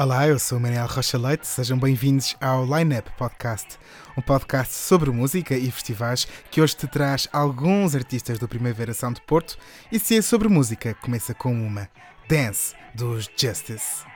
Olá, eu sou Manuel Rocha Leite, sejam bem-vindos ao Line Up Podcast, um podcast sobre música e festivais que hoje te traz alguns artistas do Primavera Sound de Porto e se é sobre música, começa com uma Dance dos Justice.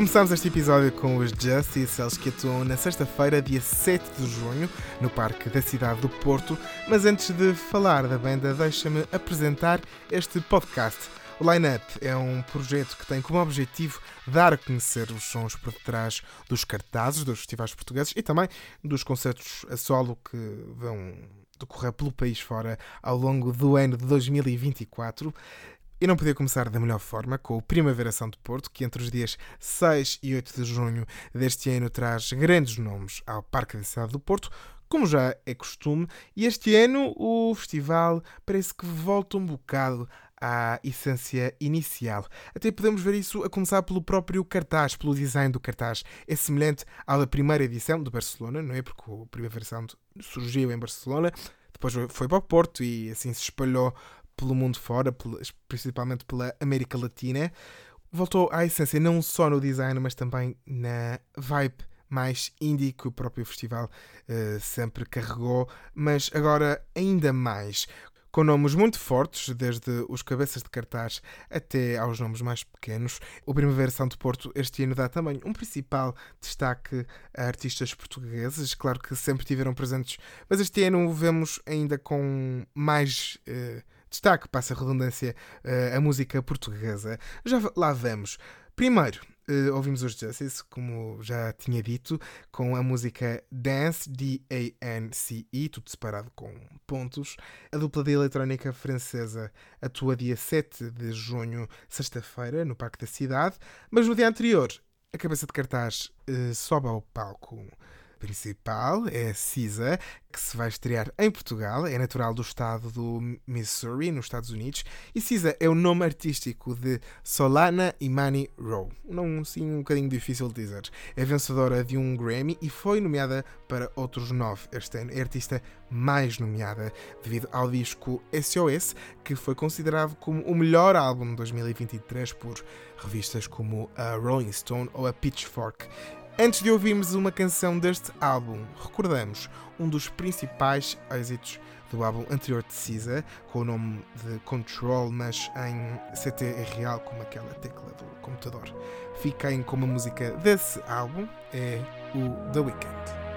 Começamos este episódio com os Justice, eles que atuam na sexta-feira, dia 7 de junho, no Parque da Cidade do Porto. Mas antes de falar da banda, deixa-me apresentar este podcast. O Line Up é um projeto que tem como objetivo dar a conhecer os sons por detrás dos cartazes dos festivais portugueses e também dos concertos a solo que vão decorrer pelo país fora ao longo do ano de 2024. E não podia começar da melhor forma com o Primavera São de Porto, que entre os dias 6 e 8 de junho deste ano traz grandes nomes ao Parque da Cidade do Porto, como já é costume, e este ano o festival parece que volta um bocado à essência inicial. Até podemos ver isso a começar pelo próprio cartaz, pelo design do cartaz. É semelhante à da primeira edição de Barcelona, não é? Porque o Primavera Sound surgiu em Barcelona, depois foi para o Porto e assim se espalhou pelo mundo fora, principalmente pela América Latina, voltou à essência não só no design, mas também na vibe mais indie que o próprio festival uh, sempre carregou, mas agora ainda mais. com nomes muito fortes, desde os cabeças de cartaz até aos nomes mais pequenos. O Primavera Santo Porto este ano dá também um principal destaque a artistas portugueses, claro que sempre tiveram presentes, mas este ano vemos ainda com mais. Eh, destaque, passa a redundância, eh, a música portuguesa. Já lá vamos. Primeiro, uh, ouvimos os Justice, como já tinha dito, com a música Dance, D-A-N-C-E, tudo separado com pontos. A dupla de eletrónica francesa atua dia 7 de junho, sexta-feira, no Parque da Cidade, mas no dia anterior, a cabeça de cartaz uh, sobe ao palco principal é Cisa, que se vai estrear em Portugal, é natural do estado do Missouri, nos Estados Unidos, e Cisa é o nome artístico de Solana Imani Rowe. Não sim um bocadinho difícil de dizer. É vencedora de um Grammy e foi nomeada para outros nove este ano. É a artista mais nomeada devido ao disco SOS, que foi considerado como o melhor álbum de 2023 por revistas como a Rolling Stone ou a Pitchfork. Antes de ouvirmos uma canção deste álbum, recordamos um dos principais êxitos do álbum anterior de Cisa, com o nome de Control, mas em CT real, como aquela tecla do computador. Fiquem com uma música desse álbum, é o The Weeknd.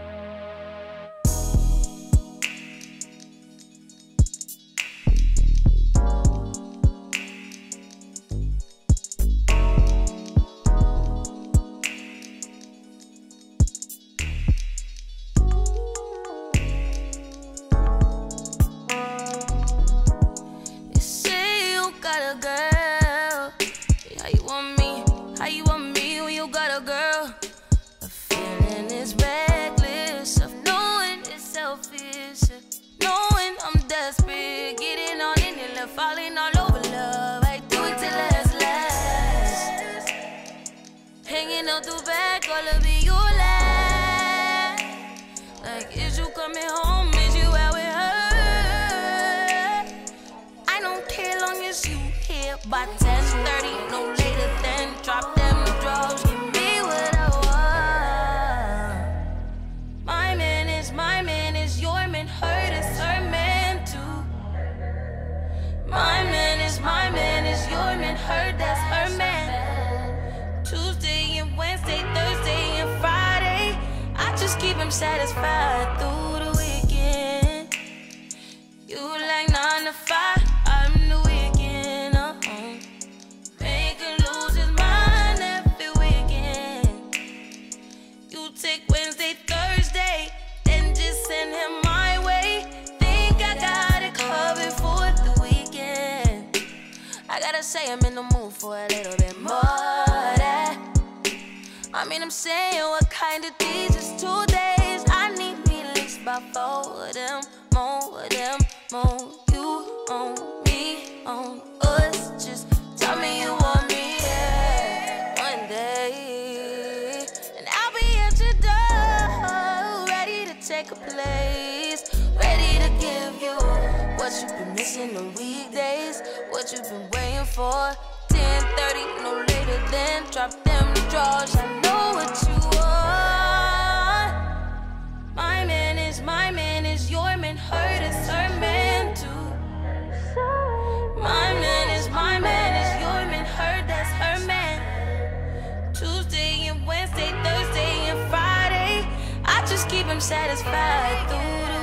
I'm saying what kind of these is two days. I need me at least by four of them, more of them, more. You on me, on us. Just tell me you want me yeah, one day, and I'll be at your door, ready to take a place, ready to give you what you've been missing the weekdays, what you've been waiting for 10:30, no later than drop them drawers. My man is your man. Hurt is her man too. My man is my man is your man. Hurt that's her man. Tuesday and Wednesday, Thursday and Friday. I just keep him satisfied through the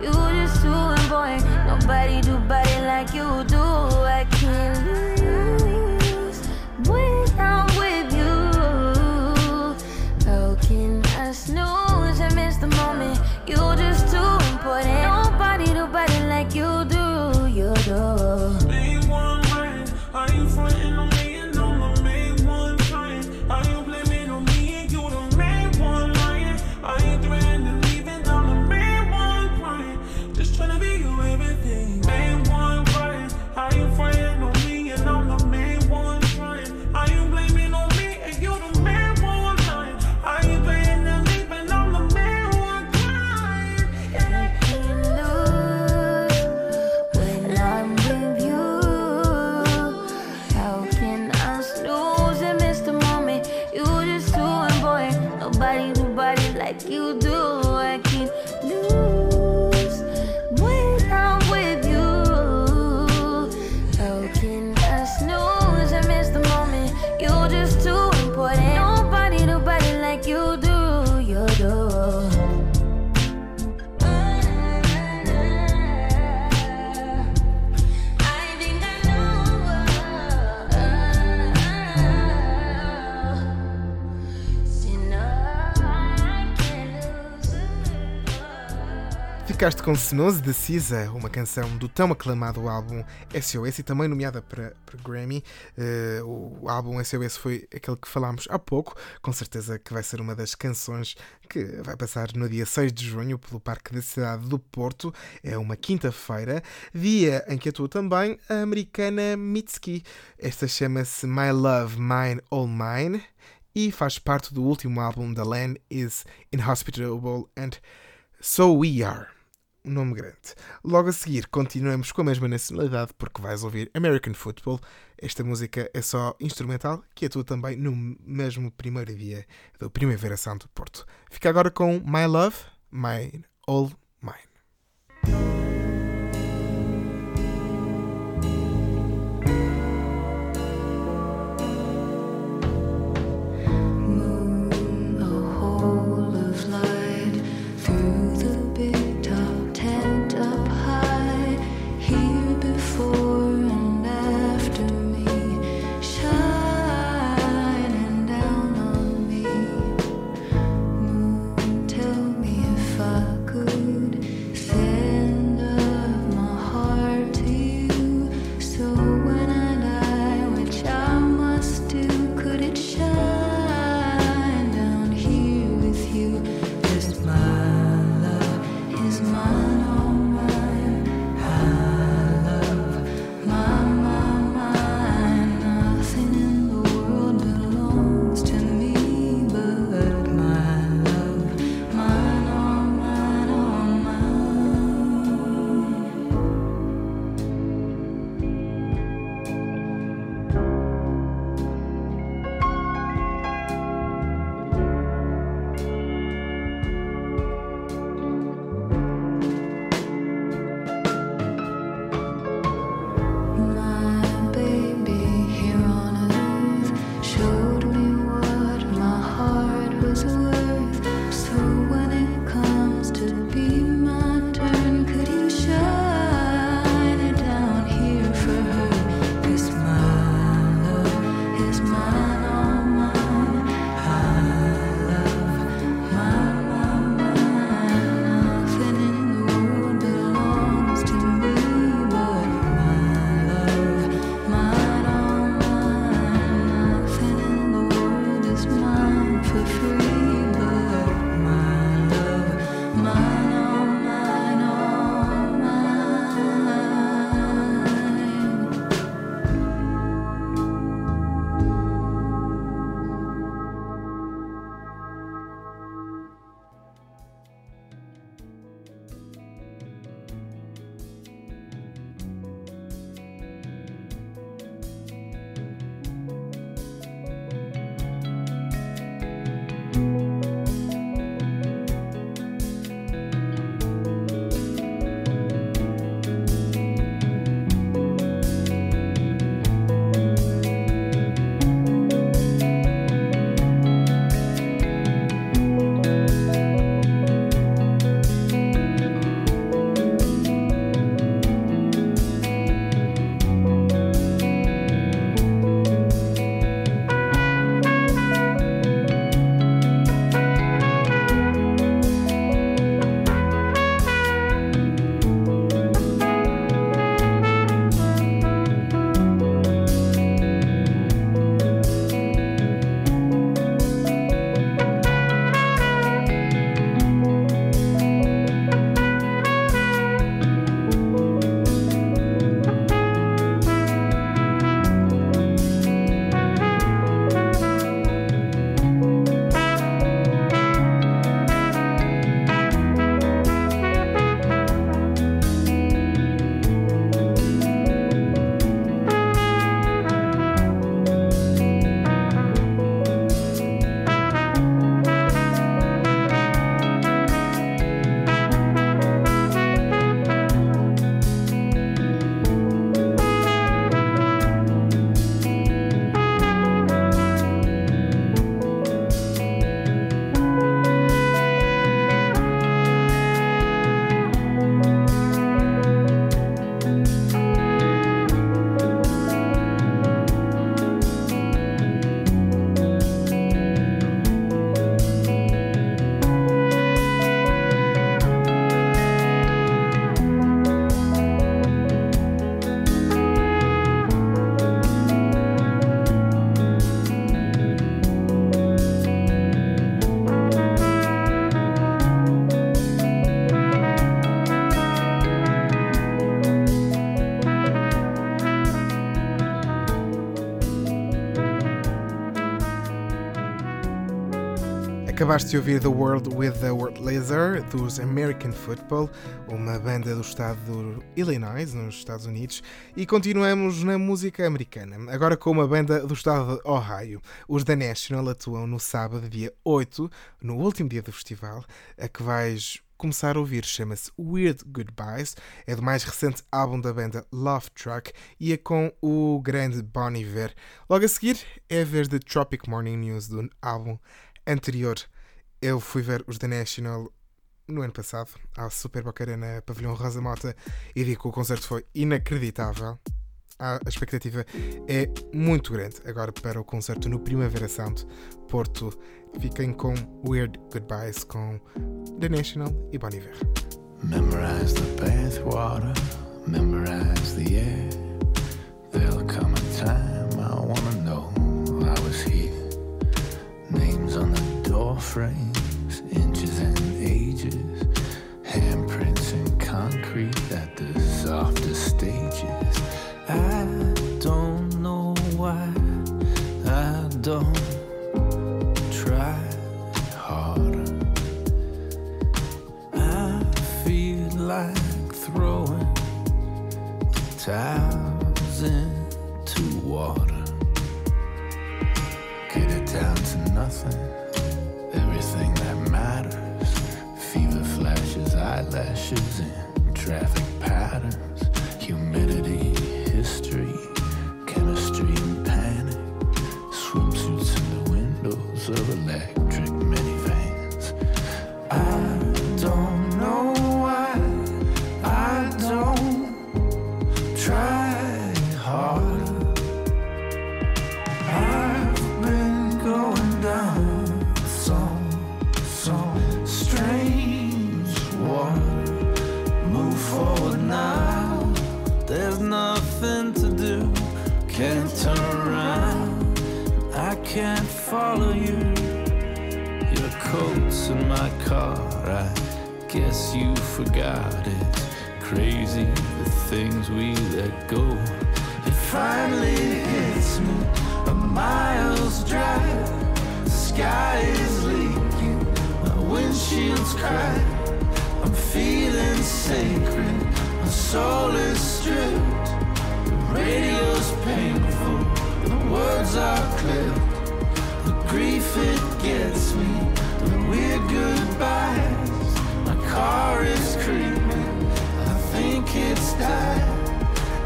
You just too important. Nobody do body like you do. I can't lose when Ficaste com Snooze de Cisa, uma canção do tão aclamado álbum SOS e também nomeada para, para Grammy. Eh, o álbum SOS foi aquele que falámos há pouco, com certeza que vai ser uma das canções que vai passar no dia 6 de junho pelo Parque da Cidade do Porto. É uma quinta-feira, dia em que atua também a americana Mitski. Esta chama-se My Love, Mine, All Mine e faz parte do último álbum The Land is Inhospitable and So We Are. Um nome grande. Logo a seguir, continuamos com a mesma nacionalidade, porque vais ouvir American Football. Esta música é só instrumental, que atua também no mesmo primeiro dia do Primavera Sound do Porto. Fica agora com My Love, Mine, All Acabaste de ouvir The World with the World Laser dos American Football, uma banda do estado do Illinois, nos Estados Unidos, e continuamos na música americana, agora com uma banda do estado de Ohio. Os The National atuam no sábado, dia 8, no último dia do festival, a que vais começar a ouvir chama-se Weird Goodbyes, é do mais recente álbum da banda Love Truck e é com o grande Bon Iver. Logo a seguir é a vez de Tropic Morning News do álbum anterior. Eu fui ver os The National no ano passado, ao Super Boca Arena Pavilhão Rosa Mota, e digo que o concerto foi inacreditável. A expectativa é muito grande agora para o concerto no Primavera Sound Porto. Fiquem com Weird Goodbyes com The National e Bon Iver. Memorize the bathwater, memorize the air. There'll come a time I wanna know I was here. The frames, inches and ages. Handprints in concrete at the softest stages. I don't know why I don't try harder. I feel like throwing towels my car. I guess you forgot it. Crazy the things we let go. It finally hits me. A miles drive. The sky is leaking. My windshield's cracked. I'm feeling sacred. My soul is stripped. The radio's painful. The words are clipped. The grief it gets me. Weird goodbyes. My car is creeping. I think it's died.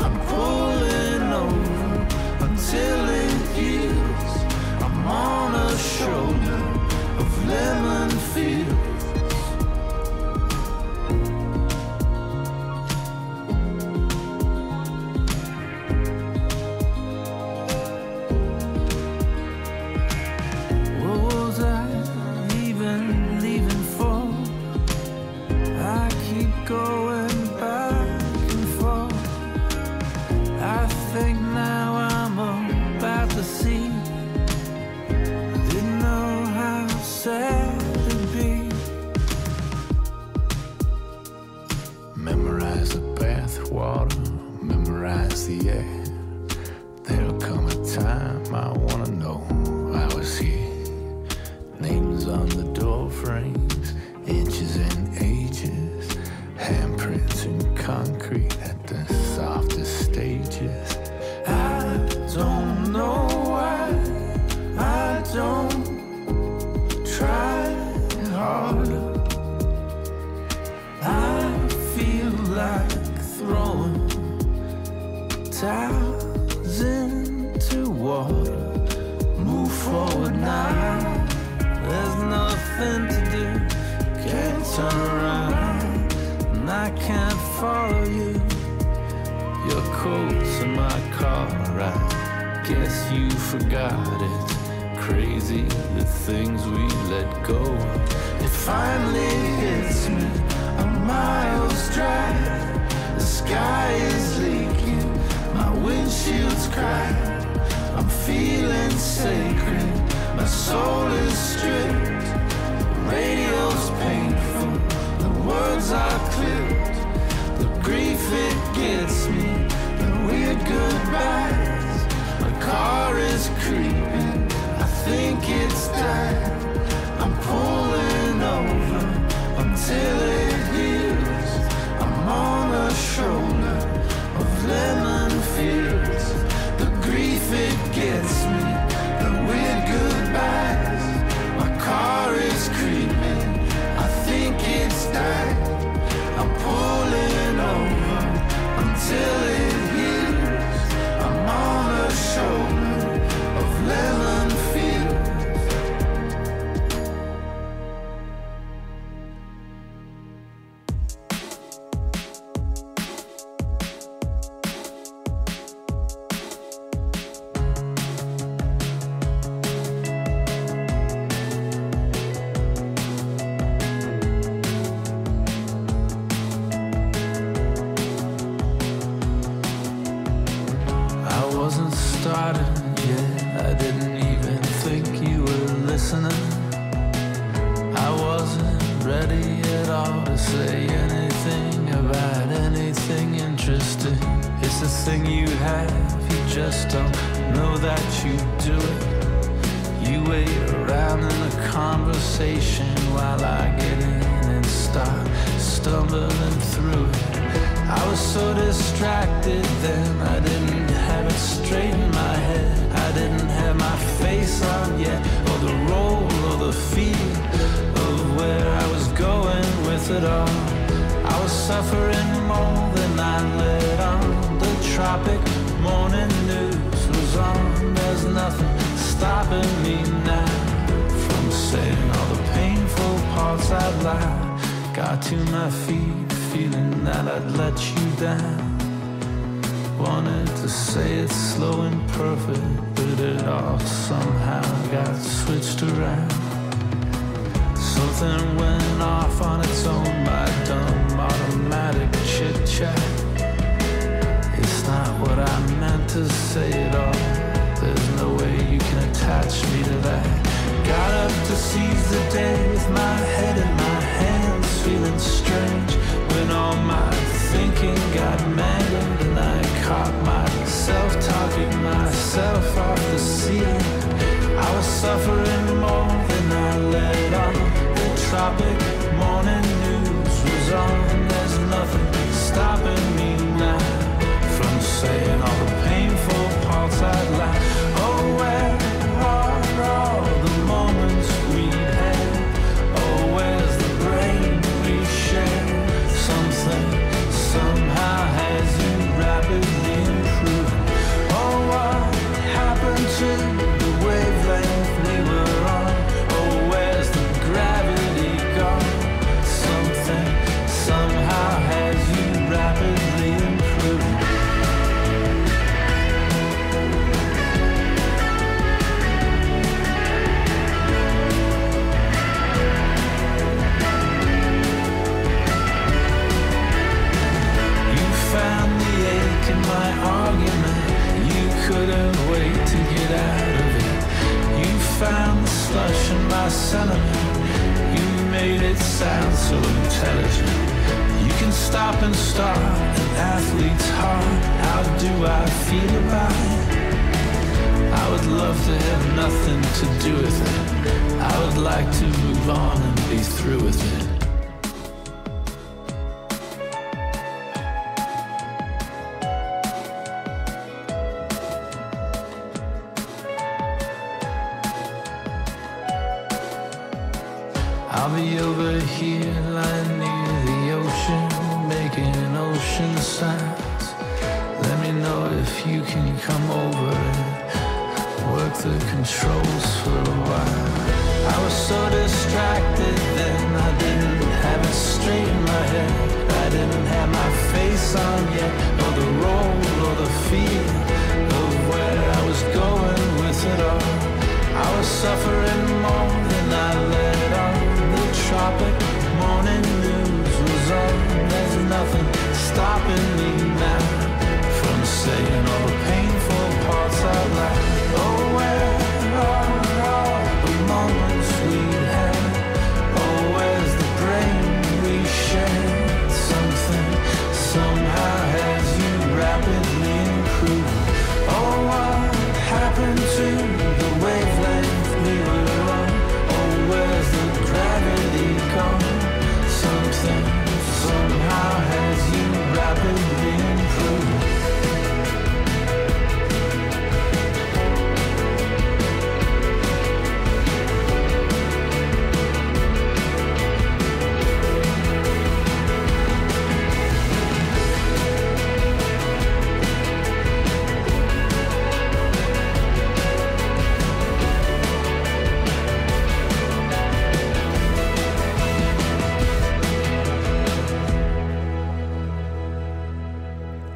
I'm pulling over until it heals. I'm on a shoulder of lemon fields. Towels into water. Move forward now. There's nothing to do. Can't turn around, and I can't follow you. Your coat's in my car. I guess you forgot it. Crazy the things we let go. It finally hits me. A miles drive. The sky is leaking windshields cry. I'm feeling sacred. My soul is stripped. The radio's painful. The words are clipped. The grief it gets me. The weird goodbyes. My car is creeping. I think it's died. I'm pulling over until it heals. I'm on a shoulder of lemon. I didn't even think you were listening. I wasn't ready at all to say anything about anything interesting. It's a thing you have, you just don't know that you do it. You wait around in the conversation while I get in and start stumbling through it. I was so distracted then, I didn't have it straight in my head. I didn't have my face on yet, or the role or the feel of where I was going with it all. I was suffering more than I let on. The tropic morning news was on. There's nothing stopping me now from saying all the painful parts I'd lied. Got to my feet, feeling that I'd let you down. Wanted to say it slow and perfect, but it all somehow got switched around. Something went off on its own, my dumb automatic chit chat. It's not what I meant to say at all. There's no way you can attach me to that. Got up to seize the day with my head in my hands, feeling strange when all my thinking got mangled and I caught myself talking myself off the ceiling. I was suffering more than I let on. The tropic morning news was on. There's nothing stopping me now from saying all the painful parts I'd like.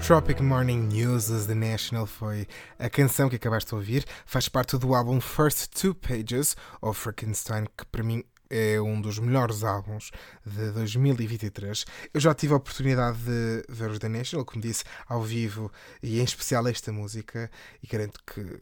Tropic Morning News The National foi a canção que acabaste de ouvir, faz parte do álbum First Two Pages of Frankenstein, que para mim é um dos melhores álbuns de 2023. Eu já tive a oportunidade de ver os The National, como disse, ao vivo e em especial esta música, e garanto que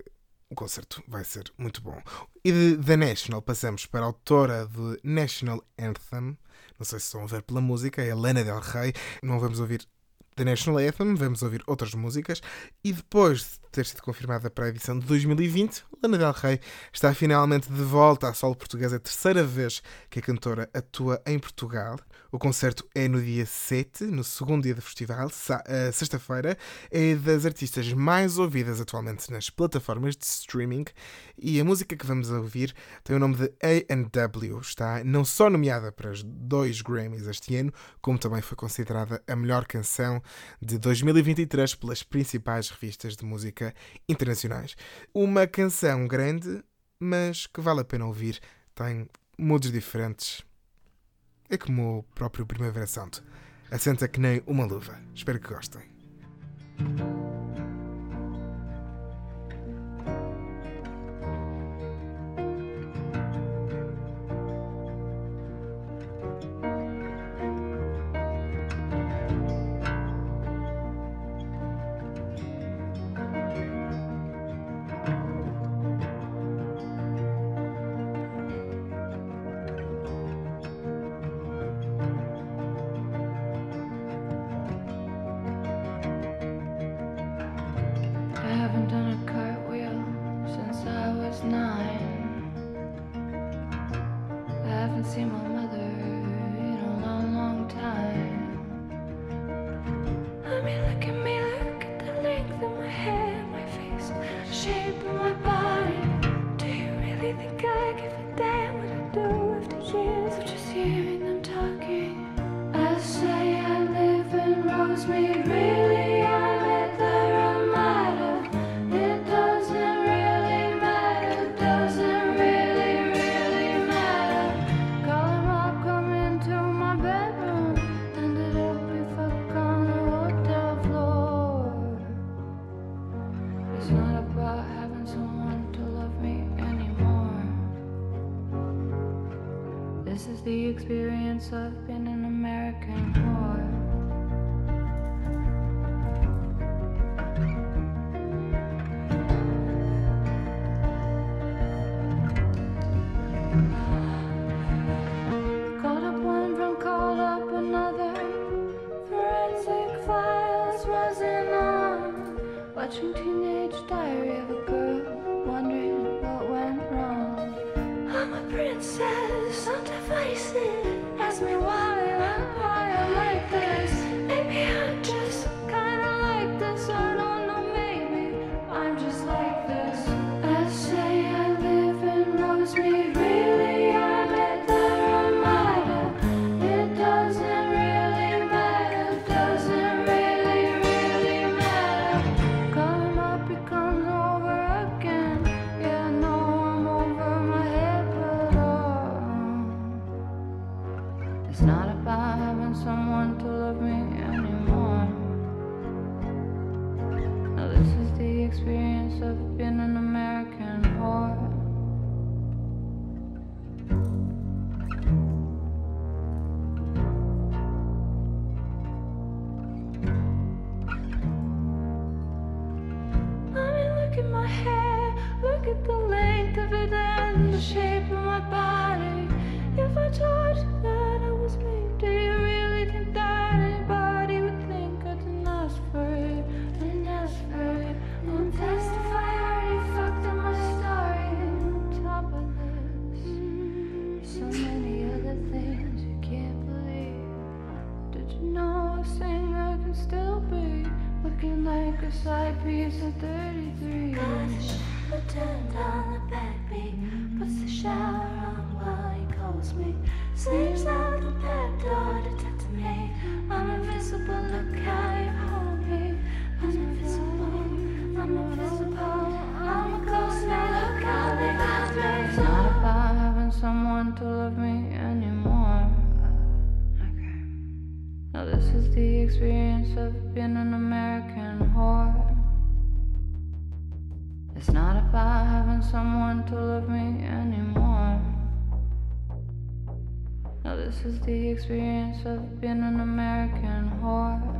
o concerto vai ser muito bom. E de The National passamos para a autora do National Anthem. Não sei se estão a ver pela música, é a Lana Del Rey. Não vamos ouvir The National Anthem, vamos ouvir outras músicas e depois de ter sido confirmada para a edição de 2020, Lana Del Rey está finalmente de volta à solo portuguesa, a terceira vez que a cantora atua em Portugal. O concerto é no dia 7, no segundo dia do festival, eh, sexta-feira. É das artistas mais ouvidas atualmente nas plataformas de streaming e a música que vamos ouvir tem o nome de A&W. Está não só nomeada para os dois Grammys este ano, como também foi considerada a melhor canção de 2023 pelas principais revistas de música internacionais. Uma canção grande, mas que vale a pena ouvir. Tem modos diferentes é como o próprio Primavera Santo. Assenta que nem uma luva. Espero que gostem. is the experience of being an American whore. It's not about having someone to love me anymore. Now, this is the experience of being an American whore.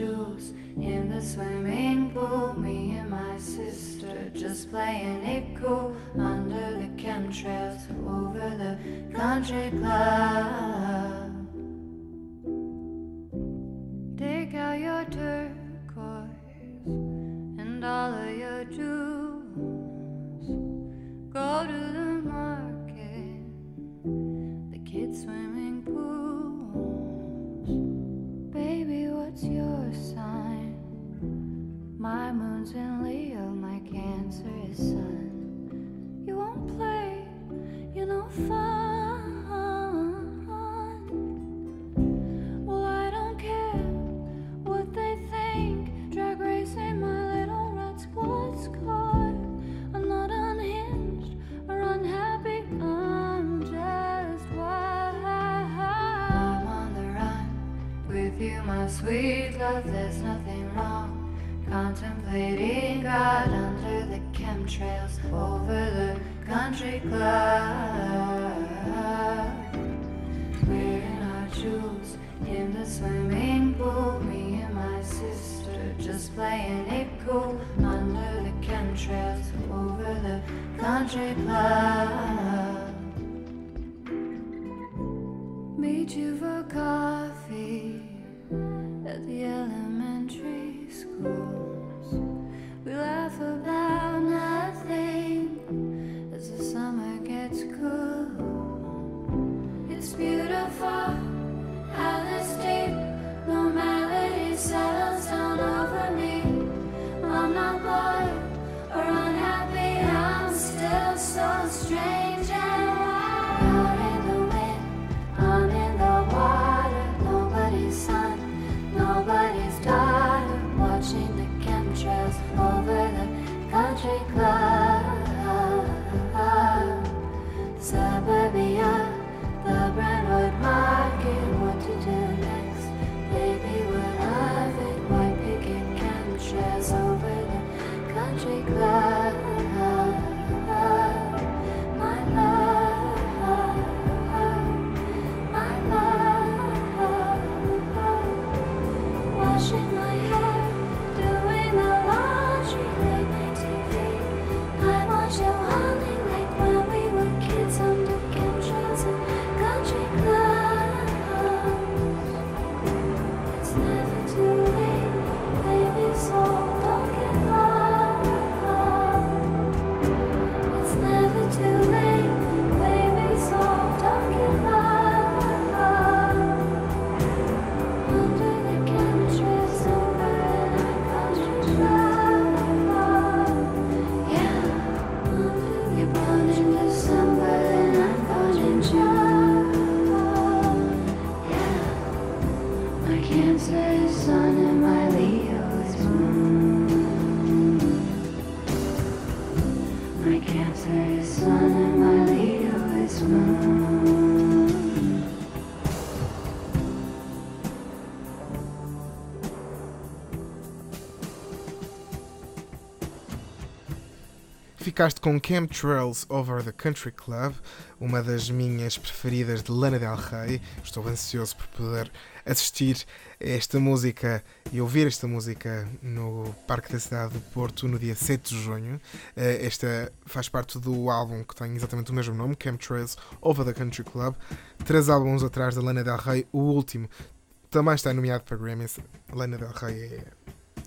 jewels in the swimming pool. Me and my sister just playing it cool under the chemtrails over the country club. My moon's in Leo, my Cancer is Sun. You won't play, you're no fun. Well, I don't care what they think. Drag racing my little red sports car. I'm not unhinged or unhappy. I'm just wild. I'm on the run with you, my sweet love. There's nothing. Contemplating God under the chemtrails over the country club. Wearing our jewels in the swimming pool. Me and my sister just playing it cool under the chemtrails over the country club. Meet you for coffee at the element schools. We laugh about nothing as the summer gets cool. It's beautiful how this deep normality settles down over me. I'm not bored Ficaste com Chemtrails Over the Country Club, uma das minhas preferidas de Lana Del Rey. Estou ansioso por poder assistir a esta música e ouvir esta música no Parque da Cidade do Porto no dia 7 de junho. Eh, Esta faz parte do álbum que tem exatamente o mesmo nome, Chemtrails Over the Country Club. Três álbuns atrás da Lana Del Rey, o último também está nomeado para Grammys. Lana Del Rey é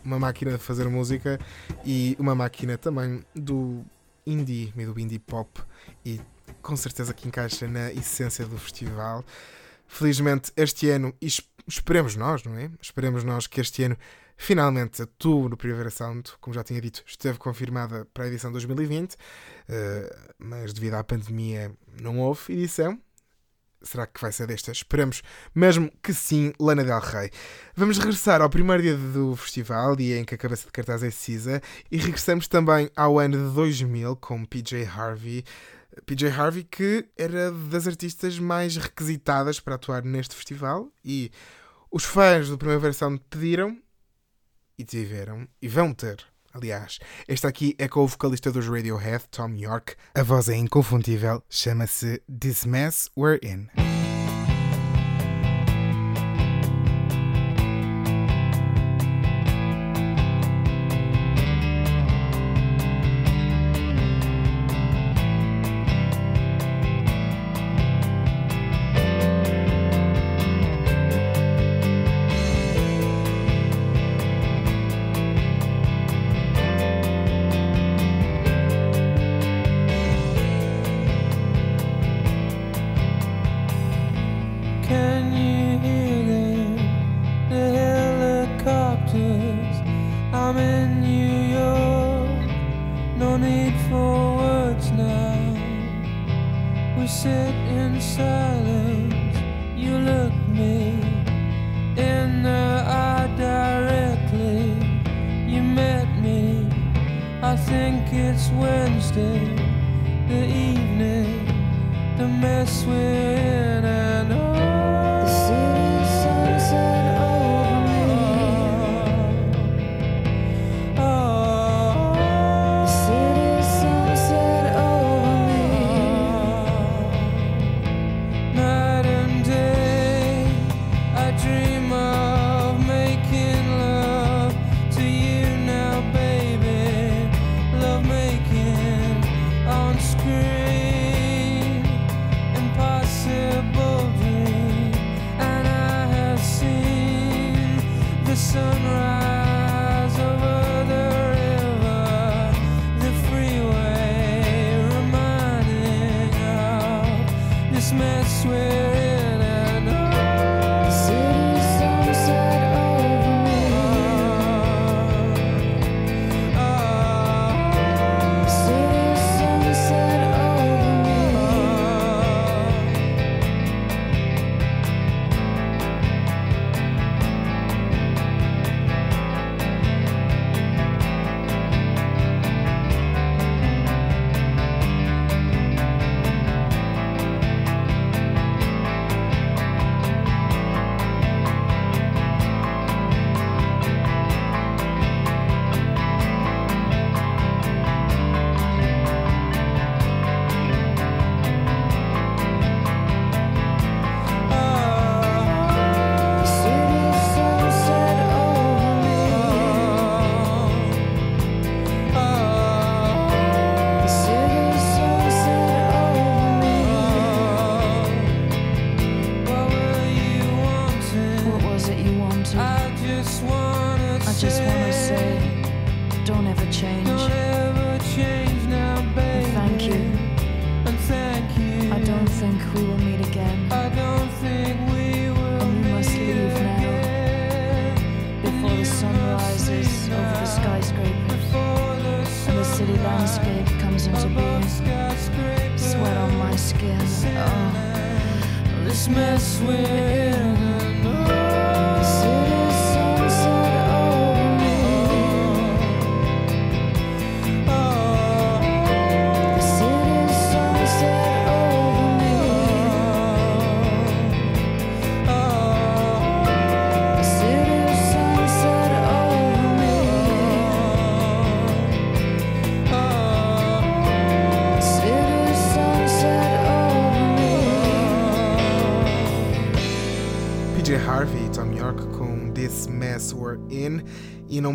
uma máquina de fazer música e uma máquina também do indie e do indie pop e com certeza que encaixa na essência do festival. Felizmente este ano, e es- esperemos nós, não é? Esperemos nós que este ano finalmente atue no Primavera Sound, como já tinha dito, esteve confirmada para a edição 2020, eh, mas devido à pandemia não houve edição. Será que vai ser desta? Esperamos mesmo que sim, Lana Del Rey. Vamos regressar ao primeiro dia do festival, dia em que a cabeça de cartaz é Cisa, e regressamos também ao ano de 2000 com PJ Harvey. PJ Harvey, que era das artistas mais requisitadas para atuar neste festival, e os fãs do Primavera Sound pediram e tiveram, e vão ter. Aliás, esta aqui é com o vocalista dos Radiohead, Tom York. A voz é inconfundível, chama-se This Mess We're In. It's Wednesday, the evening. The mess we're in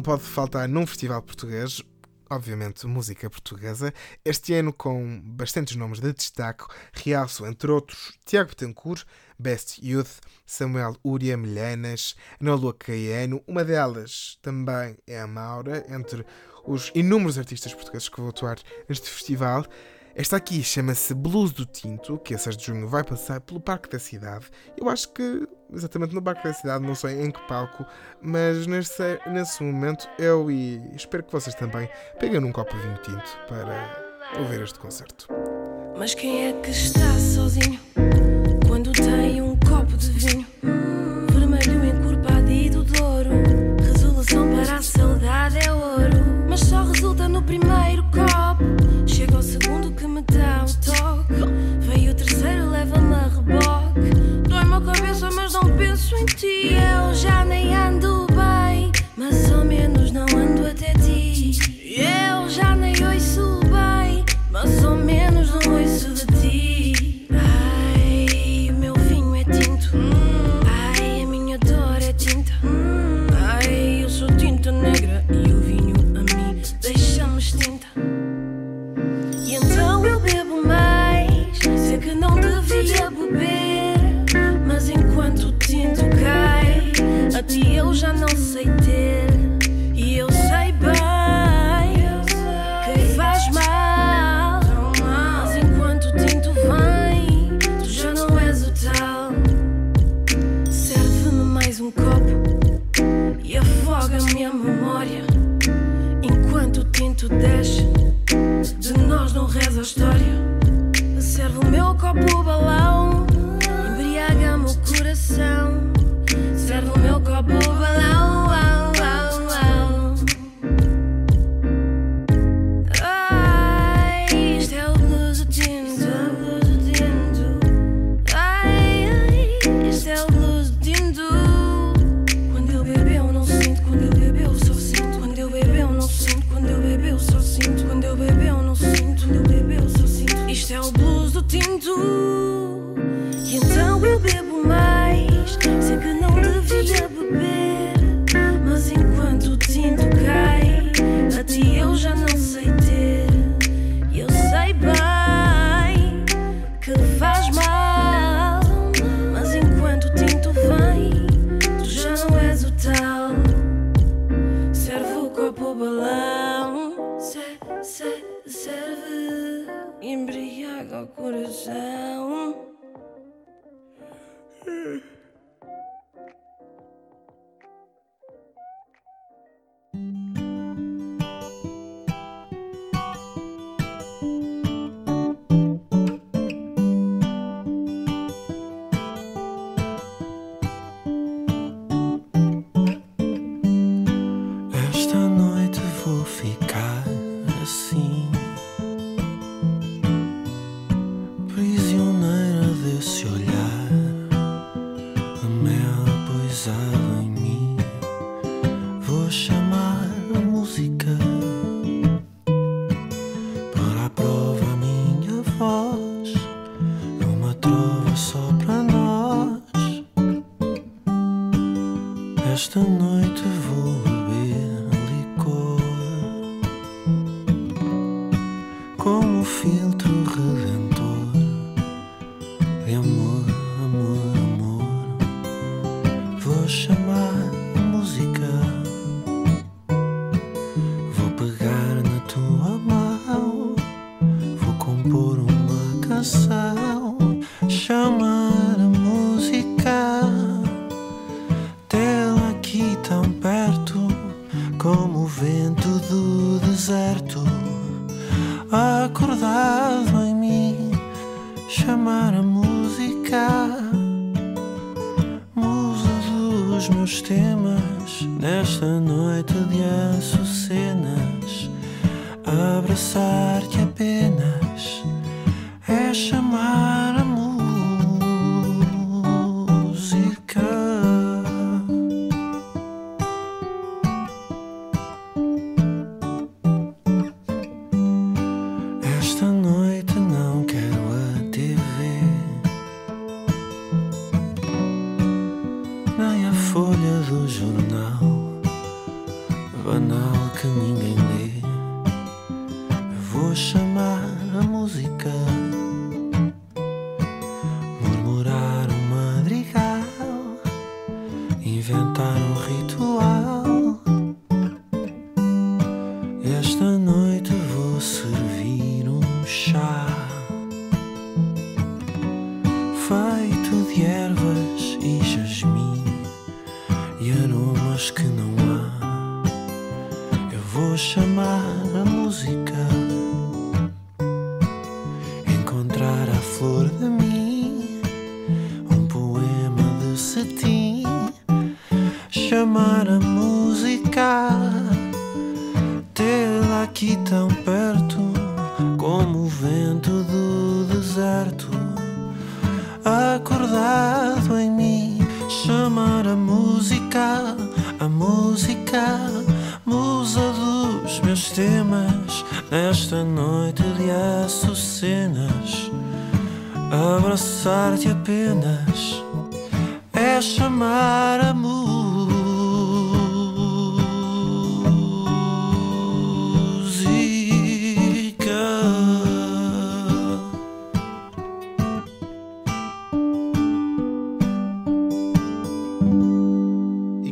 pode faltar num festival português, obviamente música portuguesa, este ano com bastantes nomes de destaque, realço entre outros Tiago Betancourt, Best Youth, Samuel Uria Milhanas, Ana Lua Caiano, uma delas também é a Maura, entre os inúmeros artistas portugueses que vão atuar neste festival. Esta aqui chama-se Blues do Tinto, que a 6 de junho vai passar pelo Parque da Cidade. Eu acho que exatamente no Parque da Cidade, não sei em que palco, mas nesse, nesse momento eu e espero que vocês também peguem um copo de vinho tinto para ouvir este concerto. Mas quem é que está sozinho quando tem um copo de vinho? Embriaga o coração. Abraçar-te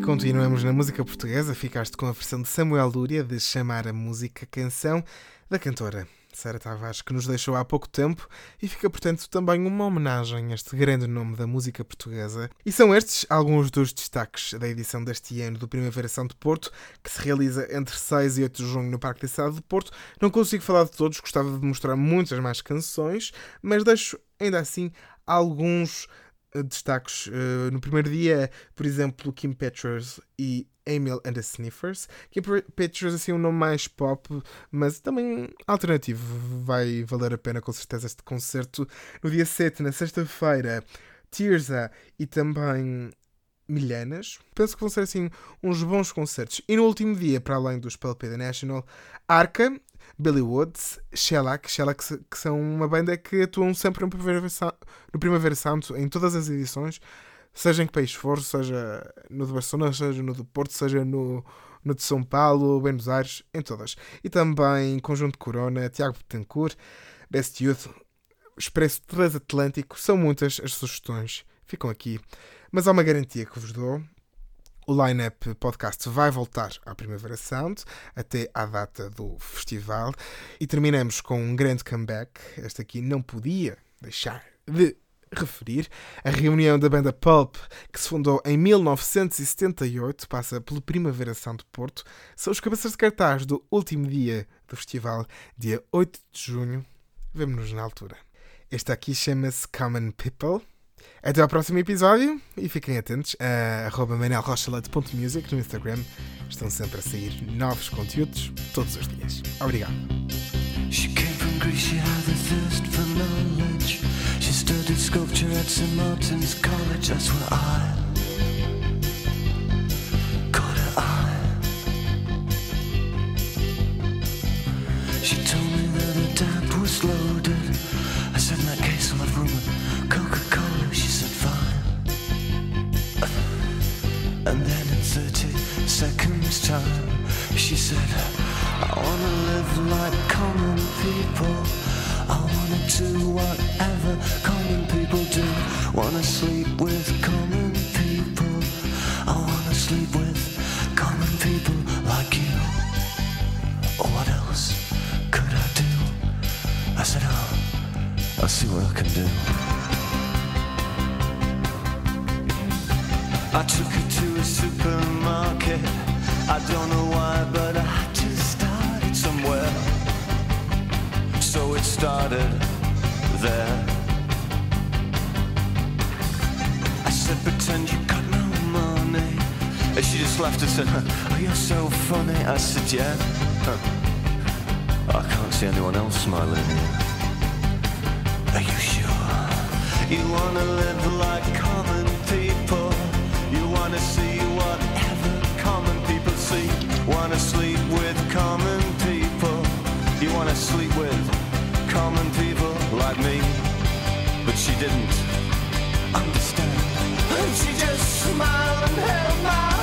continuamos na música portuguesa. Ficaste com a versão de Samuel Lúria de Chamar a Música Canção da cantora Sara Tavares, que nos deixou há pouco tempo e fica, portanto, também uma homenagem a este grande nome da música portuguesa. E são estes alguns dos destaques da edição deste ano do Primavera São de Porto, que se realiza entre 6 e 8 de junho no Parque da Cidade de Porto. Não consigo falar de todos, gostava de mostrar muitas mais canções, mas deixo ainda assim alguns destaques. Eh, no primeiro dia, por exemplo, Kim Petras e Emil and the Sniffers. Kim Petras, assim, um nome mais pop, mas também alternativo. Vai valer a pena, com certeza, este concerto. No dia 7, na sexta-feira, Tirza e também Milhanas. Penso que vão ser, assim, uns bons concertos. E no último dia, para além dos Palpeda National, Arca, Billy Woods, Shellac, Shellac que são uma banda que atuam sempre no Primavera, no Primavera Santo, em todas as edições, seja em que país for, seja no de Barcelona, seja no do Porto, seja no, no de São Paulo, Buenos Aires, em todas. E também Conjunto Corona, Tiago Betancourt, Best Youth, Expresso Transatlântico, são muitas as sugestões, ficam aqui. Mas há uma garantia que vos dou, O Line-Up Podcast vai voltar à Primavera Sound até à data do festival e terminamos com um grande comeback. Este aqui não podia deixar de referir. A reunião da banda Pulp, que se fundou em 1978, passa pelo Primavera Sound de Porto. São os cabeças de cartaz do último dia do festival, dia 8 de junho. Vemo-nos na altura. Este aqui chama-se Common People. Até ao próximo episódio e fiquem atentos a manelrochaleite.music no Instagram. Estão sempre a sair novos conteúdos todos os dias. Obrigado. She came from Greece, she had a thirst for knowledge. She studied sculpture at St. Martin's College, that's where I time, she said, I wanna live like common people. I wanna do whatever common people do. Wanna sleep with common people. I wanna sleep with common people like you. What else could I do? I said, oh, I'll see what I can do. Funny. I said, Yeah. I can't see anyone else smiling. Are you sure? You wanna live like common people. You wanna see whatever common people see. Wanna sleep with common people. You wanna sleep with common people like me. But she didn't understand. And she just smiled and held my